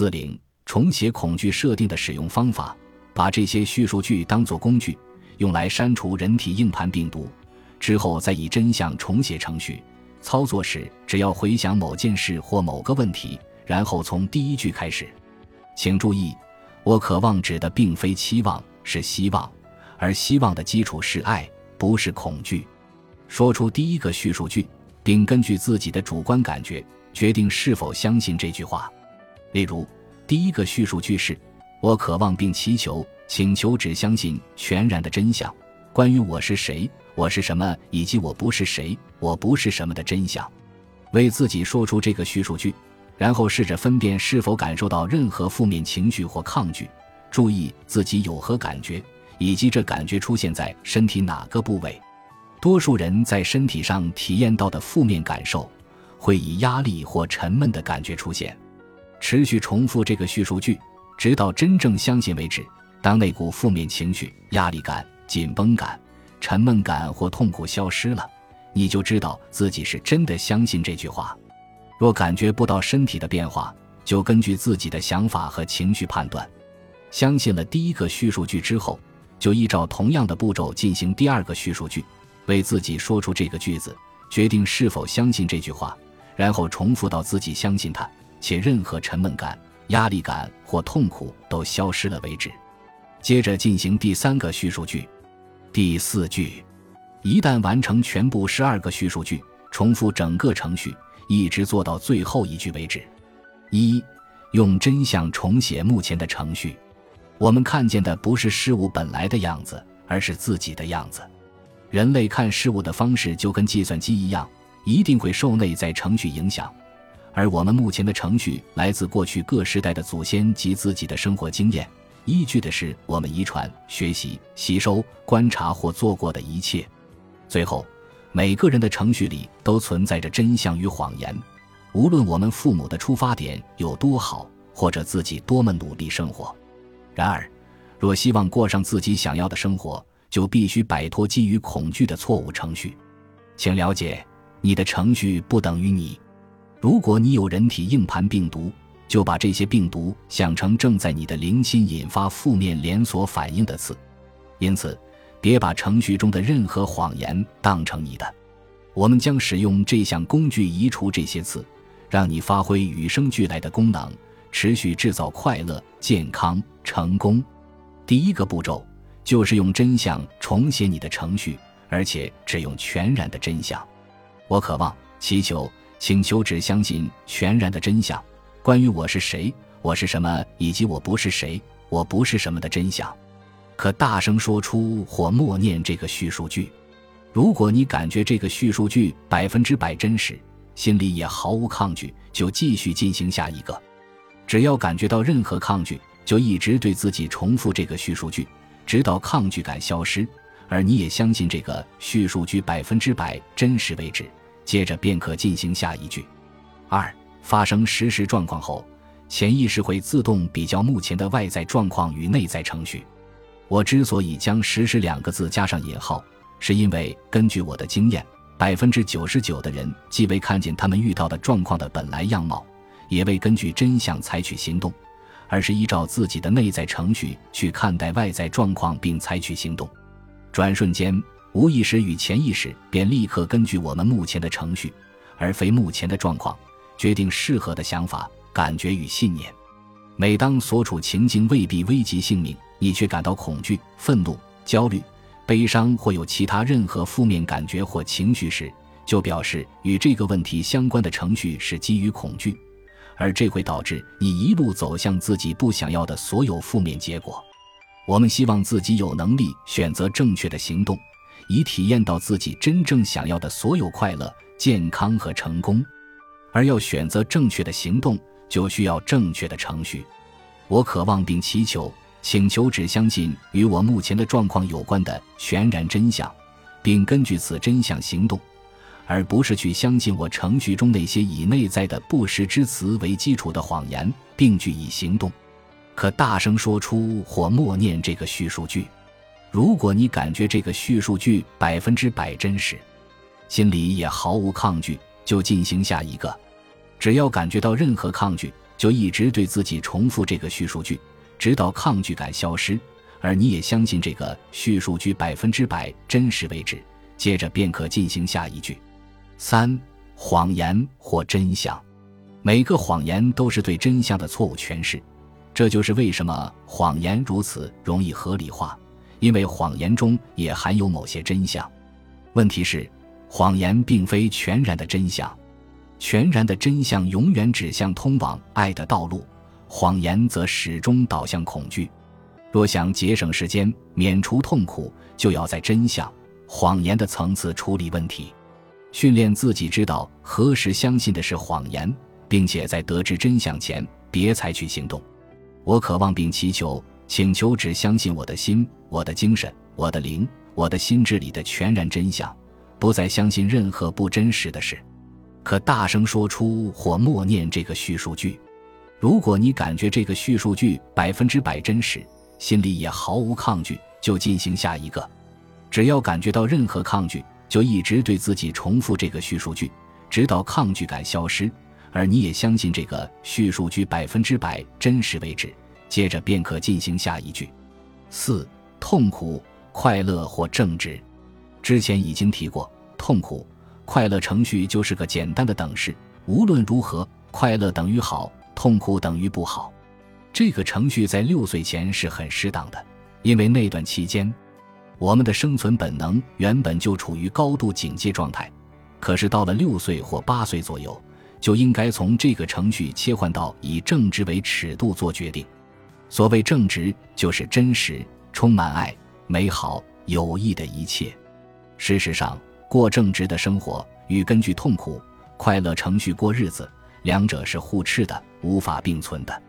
四零重写恐惧设定的使用方法，把这些叙述句当作工具，用来删除人体硬盘病毒，之后再以真相重写程序。操作时，只要回想某件事或某个问题，然后从第一句开始。请注意，我渴望指的并非期望，是希望，而希望的基础是爱，不是恐惧。说出第一个叙述句，并根据自己的主观感觉决定是否相信这句话。例如，第一个叙述句是：“我渴望并祈求、请求只相信全然的真相，关于我是谁、我是什么以及我不是谁、我不是什么的真相。”为自己说出这个叙述句，然后试着分辨是否感受到任何负面情绪或抗拒，注意自己有何感觉，以及这感觉出现在身体哪个部位。多数人在身体上体验到的负面感受，会以压力或沉闷的感觉出现。持续重复这个叙述句，直到真正相信为止。当那股负面情绪、压力感、紧绷感、沉闷感或痛苦消失了，你就知道自己是真的相信这句话。若感觉不到身体的变化，就根据自己的想法和情绪判断。相信了第一个叙述句之后，就依照同样的步骤进行第二个叙述句，为自己说出这个句子，决定是否相信这句话，然后重复到自己相信它。且任何沉闷感、压力感或痛苦都消失了为止。接着进行第三个叙述句。第四句，一旦完成全部十二个叙述句，重复整个程序，一直做到最后一句为止。一，用真相重写目前的程序。我们看见的不是事物本来的样子，而是自己的样子。人类看事物的方式就跟计算机一样，一定会受内在程序影响。而我们目前的程序来自过去各时代的祖先及自己的生活经验，依据的是我们遗传、学习、吸收、观察或做过的一切。最后，每个人的程序里都存在着真相与谎言。无论我们父母的出发点有多好，或者自己多么努力生活，然而，若希望过上自己想要的生活，就必须摆脱基于恐惧的错误程序。请了解，你的程序不等于你。如果你有人体硬盘病毒，就把这些病毒想成正在你的灵心引发负面连锁反应的刺。因此，别把程序中的任何谎言当成你的。我们将使用这项工具移除这些刺，让你发挥与生俱来的功能，持续制造快乐、健康、成功。第一个步骤就是用真相重写你的程序，而且只用全然的真相。我渴望，祈求。请求只相信全然的真相，关于我是谁、我是什么以及我不是谁、我不是什么的真相。可大声说出或默念这个叙述句。如果你感觉这个叙述句百分之百真实，心里也毫无抗拒，就继续进行下一个。只要感觉到任何抗拒，就一直对自己重复这个叙述句，直到抗拒感消失，而你也相信这个叙述句百分之百真实为止。接着便可进行下一句。二、发生实时状况后，潜意识会自动比较目前的外在状况与内在程序。我之所以将“实时”两个字加上引号，是因为根据我的经验，百分之九十九的人既未看见他们遇到的状况的本来样貌，也未根据真相采取行动，而是依照自己的内在程序去看待外在状况并采取行动。转瞬间。无意识与潜意识便立刻根据我们目前的程序，而非目前的状况，决定适合的想法、感觉与信念。每当所处情境未必危及性命，你却感到恐惧、愤怒、焦虑、悲伤或有其他任何负面感觉或情绪时，就表示与这个问题相关的程序是基于恐惧，而这会导致你一路走向自己不想要的所有负面结果。我们希望自己有能力选择正确的行动。以体验到自己真正想要的所有快乐、健康和成功，而要选择正确的行动，就需要正确的程序。我渴望并祈求、请求只相信与我目前的状况有关的全然真相，并根据此真相行动，而不是去相信我程序中那些以内在的不实之词为基础的谎言，并据以行动。可大声说出或默念这个叙述句。如果你感觉这个叙述句百分之百真实，心里也毫无抗拒，就进行下一个。只要感觉到任何抗拒，就一直对自己重复这个叙述句，直到抗拒感消失，而你也相信这个叙述句百分之百真实为止。接着便可进行下一句。三、谎言或真相，每个谎言都是对真相的错误诠释，这就是为什么谎言如此容易合理化，因为谎言中也含有某些真相。问题是，谎言并非全然的真相。全然的真相永远指向通往爱的道路，谎言则始终导向恐惧。若想节省时间、免除痛苦，就要在真相、谎言的层次处理问题，训练自己知道何时相信的是谎言，并且在得知真相前别采取行动。我渴望并祈求，请求只相信我的心、我的精神、我的灵、我的心智里的全然真相，不再相信任何不真实的事。可大声说出或默念这个叙述句。如果你感觉这个叙述句百分之百真实，心里也毫无抗拒，就进行下一个。只要感觉到任何抗拒，就一直对自己重复这个叙述句，直到抗拒感消失，而你也相信这个叙述句百分之百真实为止。接着便可进行下一句。四、痛苦、快乐或正直。之前已经提过，痛苦。快乐程序就是个简单的等式，无论如何，快乐等于好，痛苦等于不好。这个程序在六岁前是很适当的，因为那段期间，我们的生存本能原本就处于高度警戒状态。可是到了六岁或八岁左右，就应该从这个程序切换到以正直为尺度做决定。所谓正直，就是真实、充满爱、美好、有益的一切。事实上。过正直的生活与根据痛苦、快乐程序过日子，两者是互斥的，无法并存的。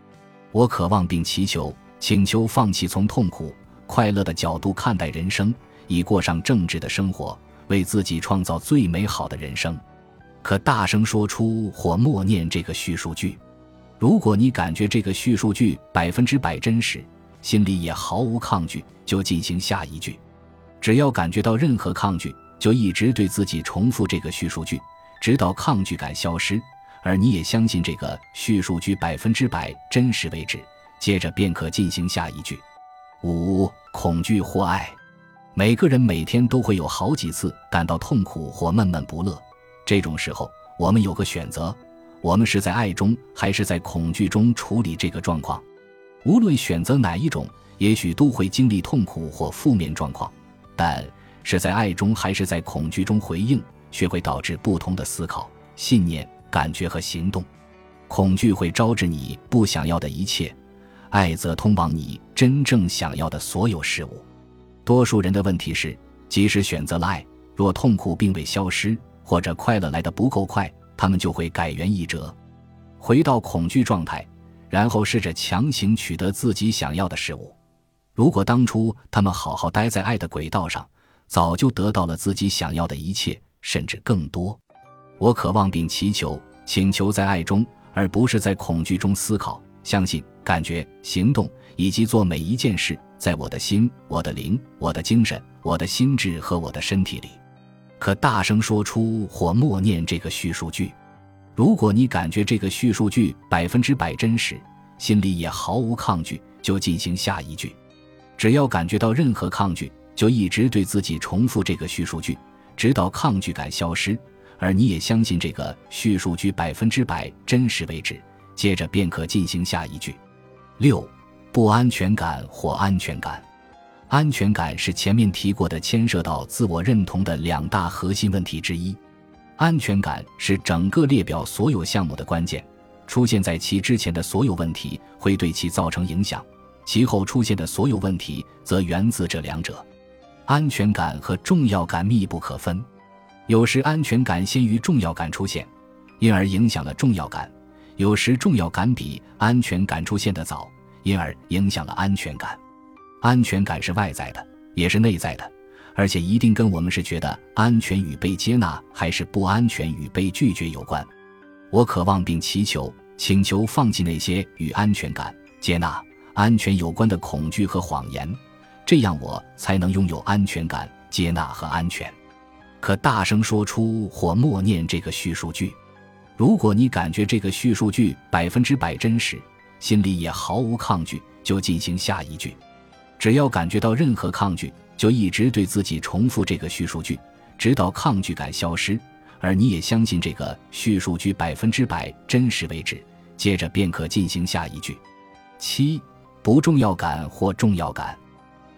我渴望并祈求、请求放弃从痛苦、快乐的角度看待人生，以过上正直的生活，为自己创造最美好的人生。可大声说出或默念这个叙述句。如果你感觉这个叙述句百分之百真实，心里也毫无抗拒，就进行下一句。只要感觉到任何抗拒，就一直对自己重复这个叙述句，直到抗拒感消失，而你也相信这个叙述句百分之百真实为止。接着便可进行下一句。五、恐惧或爱。每个人每天都会有好几次感到痛苦或闷闷不乐，这种时候我们有个选择：我们是在爱中还是在恐惧中处理这个状况。无论选择哪一种，也许都会经历痛苦或负面状况，但。是在爱中还是在恐惧中回应，却会导致不同的思考、信念、感觉和行动。恐惧会招致你不想要的一切，爱则通往你真正想要的所有事物。多数人的问题是，即使选择了爱，若痛苦并未消失，或者快乐来得不够快，他们就会改元易辙，回到恐惧状态，然后试着强行取得自己想要的事物。如果当初他们好好待在爱的轨道上，早就得到了自己想要的一切，甚至更多。我渴望并祈求、请求在爱中，而不是在恐惧中思考、相信、感觉、行动以及做每一件事。在我的心、我的灵、我的精神、我的心智和我的身体里，可大声说出或默念这个叙述句。如果你感觉这个叙述句百分之百真实，心里也毫无抗拒，就进行下一句。只要感觉到任何抗拒。就一直对自己重复这个叙述句，直到抗拒感消失，而你也相信这个叙述句百分之百真实为止。接着便可进行下一句。六、不安全感或安全感。安全感是前面提过的牵涉到自我认同的两大核心问题之一。安全感是整个列表所有项目的关键，出现在其之前的所有问题会对其造成影响，其后出现的所有问题则源自这两者。安全感和重要感密不可分，有时安全感先于重要感出现，因而影响了重要感；有时重要感比安全感出现的早，因而影响了安全感。安全感是外在的，也是内在的，而且一定跟我们是觉得安全与被接纳，还是不安全与被拒绝有关。我渴望并祈求、请求放弃那些与安全感、接纳、安全有关的恐惧和谎言。这样我才能拥有安全感、接纳和安全。可大声说出或默念这个叙述句。如果你感觉这个叙述句百分之百真实，心里也毫无抗拒，就进行下一句。只要感觉到任何抗拒，就一直对自己重复这个叙述句，直到抗拒感消失，而你也相信这个叙述句百分之百真实为止。接着便可进行下一句。七，不重要感或重要感。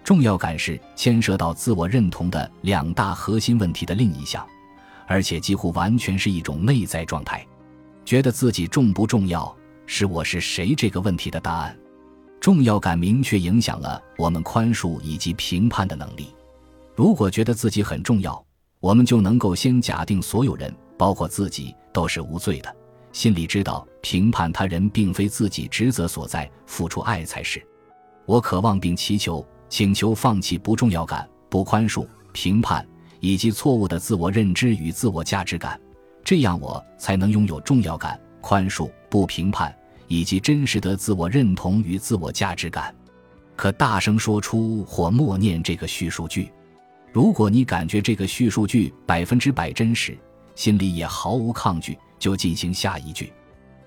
重要感是牵涉到自我认同的两大核心问题的另一项，而且几乎完全是一种内在状态。觉得自己重不重要，是我是谁这个问题的答案。重要感明确影响了我们宽恕以及评判的能力。如果觉得自己很重要，我们就能够先假定所有人，包括自己，都是无罪的。心里知道评判他人并非自己职责所在，付出爱才是。我渴望并祈求、请求放弃不重要感、不宽恕、评判以及错误的自我认知与自我价值感，这样我才能拥有重要感、宽恕、不评判。以及真实的自我认同与自我价值感，可大声说出或默念这个叙述句。如果你感觉这个叙述句百分之百真实，心里也毫无抗拒，就进行下一句。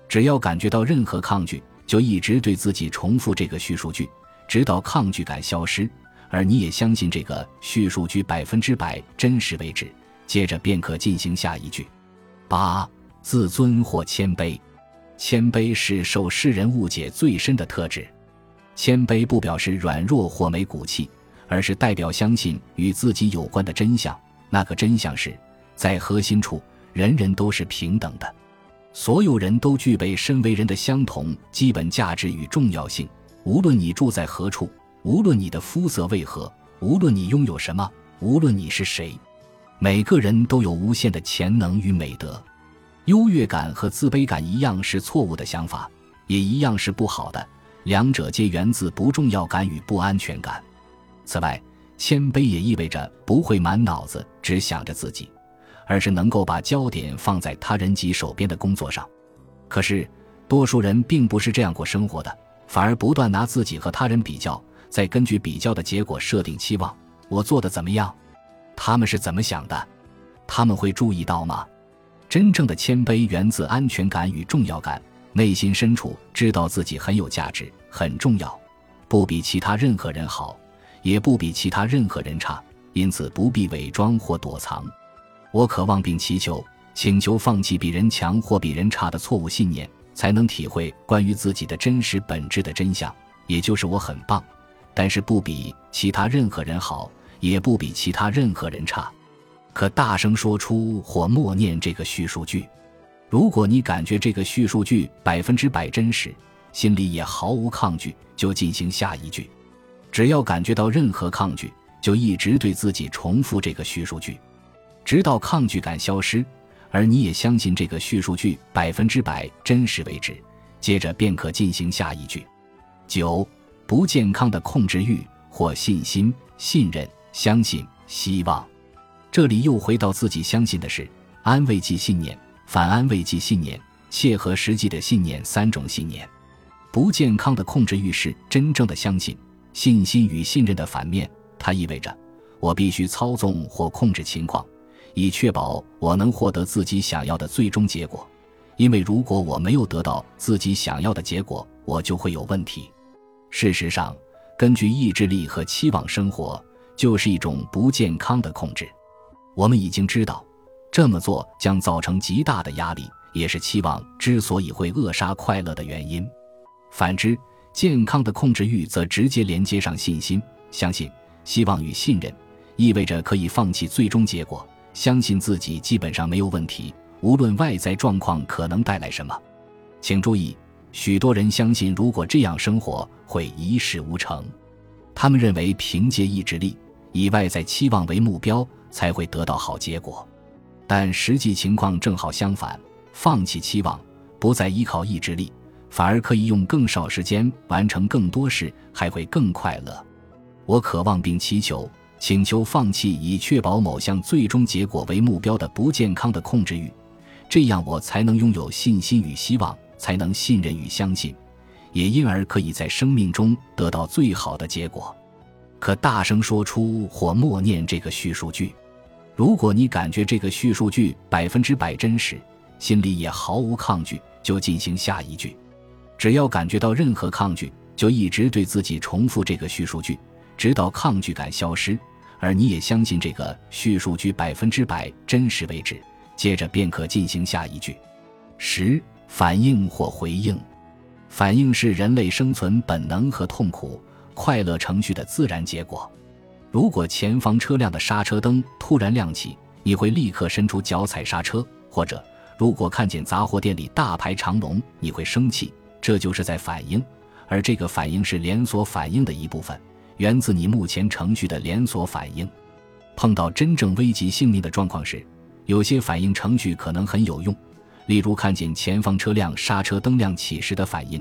只要感觉到任何抗拒，就一直对自己重复这个叙述句，直到抗拒感消失，而你也相信这个叙述句百分之百真实为止。接着便可进行下一句。八、自尊或谦卑。谦卑是受世人误解最深的特质。谦卑不表示软弱或没骨气，而是代表相信与自己有关的真相。那个真相是，在核心处，人人都是平等的，所有人都具备身为人的相同基本价值与重要性。无论你住在何处，无论你的肤色为何，无论你拥有什么，无论你是谁，每个人都有无限的潜能与美德。优越感和自卑感一样是错误的想法，也一样是不好的。两者皆源自不重要感与不安全感。此外，谦卑也意味着不会满脑子只想着自己，而是能够把焦点放在他人及手边的工作上。可是，多数人并不是这样过生活的，反而不断拿自己和他人比较，再根据比较的结果设定期望：我做的怎么样？他们是怎么想的？他们会注意到吗？真正的谦卑源自安全感与重要感，内心深处知道自己很有价值、很重要，不比其他任何人好，也不比其他任何人差，因此不必伪装或躲藏。我渴望并祈求、请求放弃比人强或比人差的错误信念，才能体会关于自己的真实本质的真相，也就是我很棒，但是不比其他任何人好，也不比其他任何人差。可大声说出或默念这个叙述句。如果你感觉这个叙述句百分之百真实，心里也毫无抗拒，就进行下一句。只要感觉到任何抗拒，就一直对自己重复这个叙述句，直到抗拒感消失，而你也相信这个叙述句百分之百真实为止。接着便可进行下一句。九、不健康的控制欲或信心、信任、相信、希望。这里又回到自己相信的事，安慰剂信念、反安慰剂信念、切合实际的信念三种信念。不健康的控制欲是真正的相信、信心与信任的反面。它意味着我必须操纵或控制情况，以确保我能获得自己想要的最终结果。因为如果我没有得到自己想要的结果，我就会有问题。事实上，根据意志力和期望生活，就是一种不健康的控制。我们已经知道，这么做将造成极大的压力，也是期望之所以会扼杀快乐的原因。反之，健康的控制欲则直接连接上信心、相信、希望与信任，意味着可以放弃最终结果，相信自己基本上没有问题，无论外在状况可能带来什么。请注意，许多人相信，如果这样生活会一事无成。他们认为，凭借意志力，以外在期望为目标。才会得到好结果，但实际情况正好相反。放弃期望，不再依靠意志力，反而可以用更少时间完成更多事，还会更快乐。我渴望并祈求、请求放弃以确保某项最终结果为目标的不健康的控制欲，这样我才能拥有信心与希望，才能信任与相信，也因而可以在生命中得到最好的结果。可大声说出或默念这个叙述句。如果你感觉这个叙述句百分之百真实，心里也毫无抗拒，就进行下一句。只要感觉到任何抗拒，就一直对自己重复这个叙述句，直到抗拒感消失，而你也相信这个叙述句百分之百真实为止。接着便可进行下一句。十、反应或回应。反应是人类生存本能和痛苦、快乐程序的自然结果。如果前方车辆的刹车灯突然亮起，你会立刻伸出脚踩刹车；或者，如果看见杂货店里大排长龙，你会生气。这就是在反应，而这个反应是连锁反应的一部分，源自你目前程序的连锁反应。碰到真正危及性命的状况时，有些反应程序可能很有用。例如，看见前方车辆刹车灯亮起时的反应，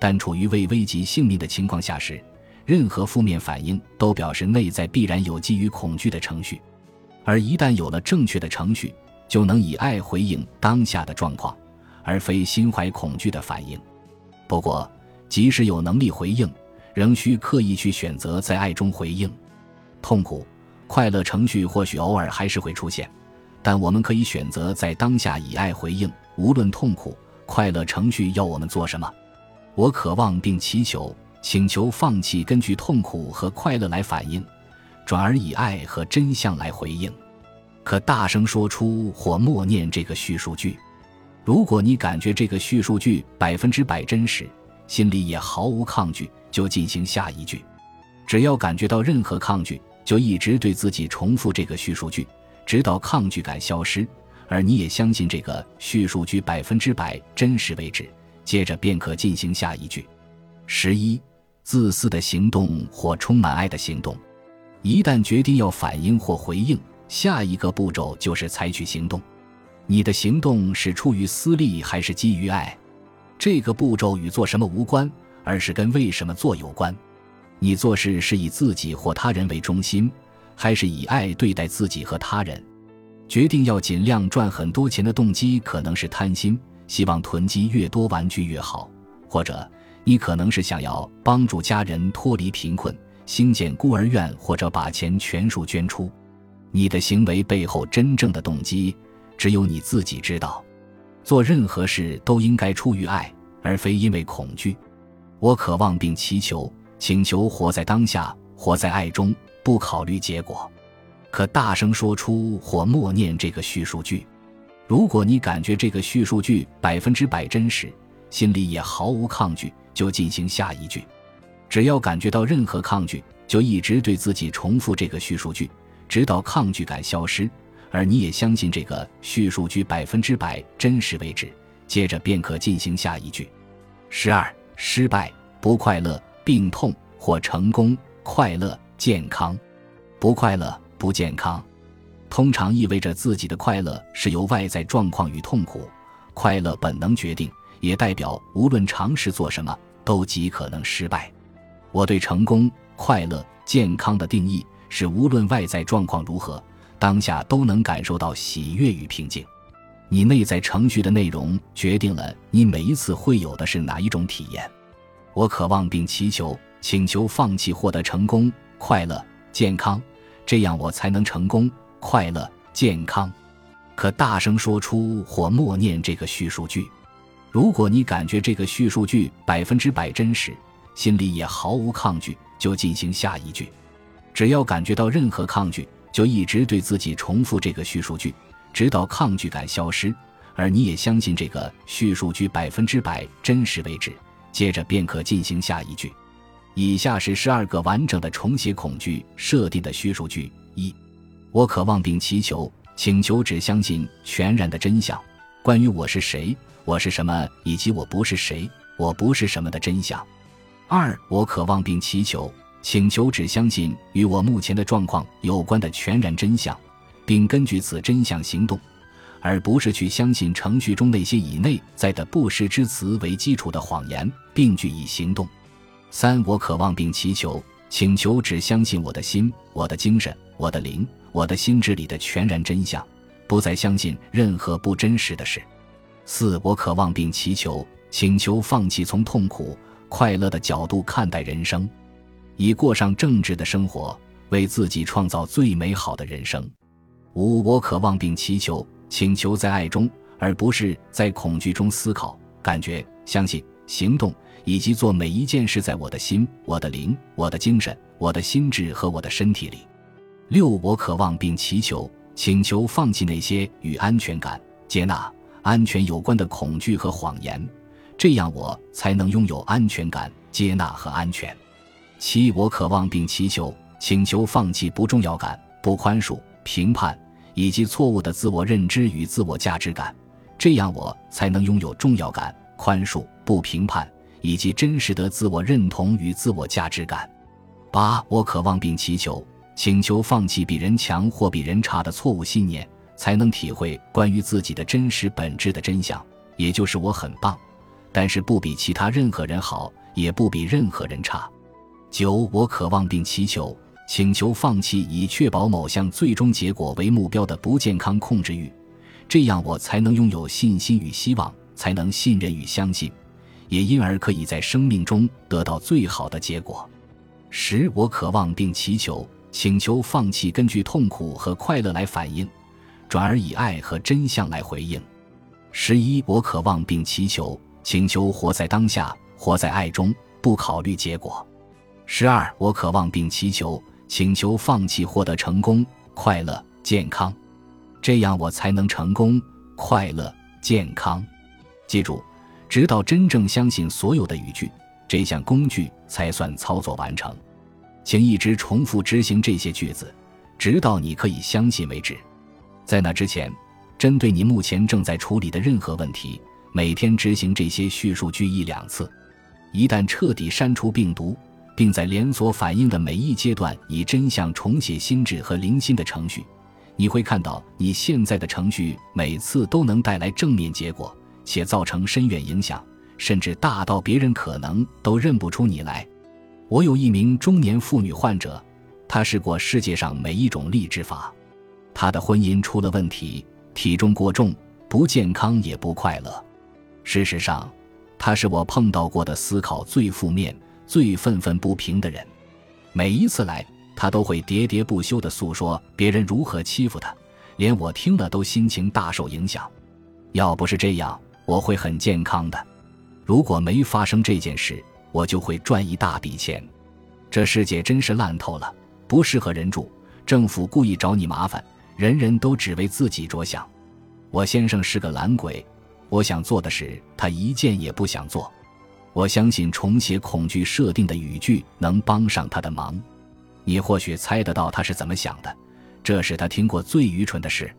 但处于未危及性命的情况下时，任何负面反应都表示内在必然有基于恐惧的程序，而一旦有了正确的程序，就能以爱回应当下的状况，而非心怀恐惧的反应。不过，即使有能力回应，仍需刻意去选择在爱中回应。痛苦、快乐程序或许偶尔还是会出现，但我们可以选择在当下以爱回应。无论痛苦、快乐程序要我们做什么，我渴望并祈求、请求放弃根据痛苦和快乐来反应，转而以爱和真相来回应。可大声说出或默念这个叙述句。如果你感觉这个叙述句百分之百真实，心里也毫无抗拒，就进行下一句。只要感觉到任何抗拒，就一直对自己重复这个叙述句，直到抗拒感消失。而你也相信这个叙述句百分之百真实为止，接着便可进行下一句。十一，自私的行动或充满爱的行动，一旦决定要反应或回应，下一个步骤就是采取行动。你的行动是出于私利还是基于爱？这个步骤与做什么无关，而是跟为什么做有关。你做事是以自己或他人为中心，还是以爱对待自己和他人？决定要尽量赚很多钱的动机可能是贪心，希望囤积越多玩具越好；或者你可能是想要帮助家人脱离贫困，兴建孤儿院，或者把钱全数捐出。你的行为背后真正的动机，只有你自己知道。做任何事都应该出于爱，而非因为恐惧。我渴望并祈求、请求活在当下，活在爱中，不考虑结果。可大声说出或默念这个叙述句。如果你感觉这个叙述句百分之百真实，心里也毫无抗拒，就进行下一句。只要感觉到任何抗拒，就一直对自己重复这个叙述句，直到抗拒感消失，而你也相信这个叙述句百分之百真实为止。接着便可进行下一句。十二，失败、不快乐、病痛或成功、快乐、健康、不快乐。不健康，通常意味着自己的快乐是由外在状况与痛苦、快乐本能决定，也代表无论尝试做什么都极可能失败。我对成功、快乐、健康的定义是：无论外在状况如何，当下都能感受到喜悦与平静。你内在程序的内容决定了你每一次会有的是哪一种体验。我渴望并祈求、请求放弃获得成功、快乐、健康。这样我才能成功、快乐、健康。可大声说出或默念这个叙述句。如果你感觉这个叙述句百分之百真实，心里也毫无抗拒，就进行下一句。只要感觉到任何抗拒，就一直对自己重复这个叙述句，直到抗拒感消失，而你也相信这个叙述句百分之百真实为止。接着便可进行下一句。以下是十二个完整的重写恐惧设定的叙述句：一，我渴望并祈求、请求只相信全然的真相，关于我是谁、我是什么以及我不是谁、我不是什么的真相；二，我渴望并祈求、请求只相信与我目前的状况有关的全然真相，并根据此真相行动，而不是去相信程序中那些以内在的不实之词为基础的谎言，并据以行动。三，我渴望并祈求、请求只相信我的心、我的精神、我的灵、我的心智里的全然真相，不再相信任何不真实的事。四，我渴望并祈求、请求放弃从痛苦、快乐的角度看待人生，以过上正直的生活，为自己创造最美好的人生。五，我渴望并祈求、请求在爱中，而不是在恐惧中思考、感觉、相信、行动以及做每一件事，在我的心、我的灵、我的精神、我的心智和我的身体里。六，我渴望并祈求、请求放弃那些与安全感、接纳、安全有关的恐惧和谎言，这样我才能拥有安全感、接纳和安全。七，我渴望并祈求、请求放弃不重要感、不宽恕、评判以及错误的自我认知与自我价值感。这样，我才能拥有重要感、宽恕、不评判，以及真实的自我认同与自我价值感。八，我渴望并祈求、请求放弃比人强或比人差的错误信念，才能体会关于自己的真实本质的真相，也就是我很棒，但是不比其他任何人好，也不比任何人差。九，我渴望并祈求、请求放弃以确保某项最终结果为目标的不健康控制欲。这样，我才能拥有信心与希望，才能信任与相信，也因而可以在生命中得到最好的结果。十，我渴望并祈求、请求放弃根据痛苦和快乐来反应，转而以爱和真相来回应。十一，我渴望并祈求、请求活在当下，活在爱中，不考虑结果。十二，我渴望并祈求、请求放弃获得成功、快乐、健康。这样我才能成功、快乐、健康。记住，直到真正相信所有的语句，这项工具才算操作完成。请一直重复执行这些句子，直到你可以相信为止。在那之前，针对你目前正在处理的任何问题，每天执行这些叙述句一两次。一旦彻底删除病毒，并在连锁反应的每一阶段以真相重写心智和灵心的程序。你会看到，你现在的程序每次都能带来正面结果，且造成深远影响，甚至大到别人可能都认不出你来。我有一名中年妇女患者，她试过世界上每一种励志法，他的婚姻出了问题，体重过重，不健康也不快乐。事实上，他是我碰到过的思考最负面、最愤愤不平的人。每一次来。他都会喋喋不休地诉说别人如何欺负他，连我听了都心情大受影响。要不是这样，我会很健康的。如果没发生这件事，我就会赚一大笔钱。这世界真是烂透了，不适合人住。政府故意找你麻烦，人人都只为自己着想。我先生是个懒鬼，我想做的事他一件也不想做。我相信重写恐惧设定的语句能帮上他的忙。你或许猜得到他是怎么想的，这是他听过最愚蠢的事。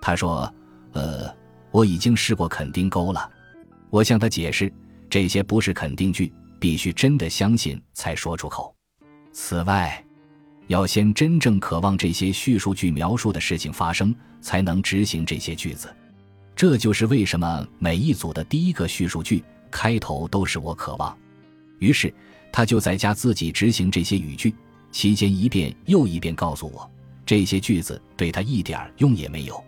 他说：“呃，我已经试过肯定勾了。”我向他解释，这些不是肯定句，必须真的相信才说出口。此外，要先真正渴望这些叙述句描述的事情发生，才能执行这些句子。这就是为什么每一组的第一个叙述句开头都是我渴望。于是他就在家自己执行这些语句。期间一遍又一遍告诉我，这些句子对他一点用也没有。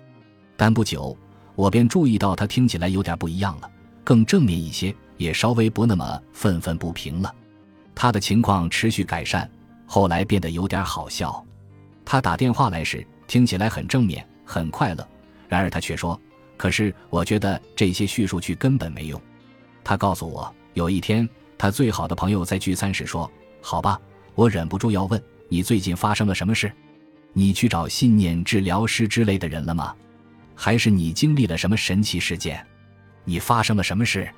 但不久，我便注意到他听起来有点不一样了，更正面一些，也稍微不那么愤愤不平了。他的情况持续改善，后来变得有点好笑。他打电话来时听起来很正面、很快乐，然而他却说：“可是我觉得这些叙述句根本没用。”他告诉我，有一天他最好的朋友在聚餐时说：“好吧。”我忍不住要问你最近发生了什么事？你去找信念治疗师之类的人了吗？还是你经历了什么神奇事件？你发生了什么事？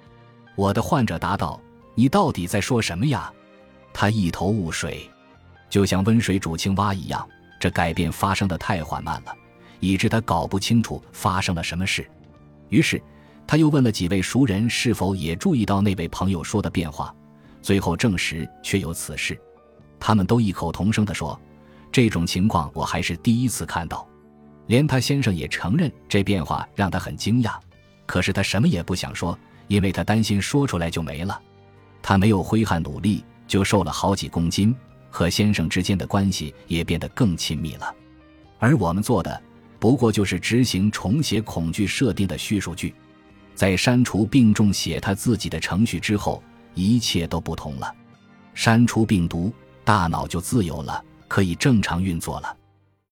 我的患者答道：“你到底在说什么呀？”他一头雾水，就像温水煮青蛙一样。这改变发生的太缓慢了，以致他搞不清楚发生了什么事。于是他又问了几位熟人是否也注意到那位朋友说的变化，最后证实确有此事。他们都异口同声地说：“这种情况我还是第一次看到。”连他先生也承认这变化让他很惊讶，可是他什么也不想说，因为他担心说出来就没了。他没有挥汗努力就瘦了好几公斤，和先生之间的关系也变得更亲密了。而我们做的不过就是执行重写恐惧设定的叙述句，在删除病重写他自己的程序之后，一切都不同了。删除病毒。大脑就自由了，可以正常运作了。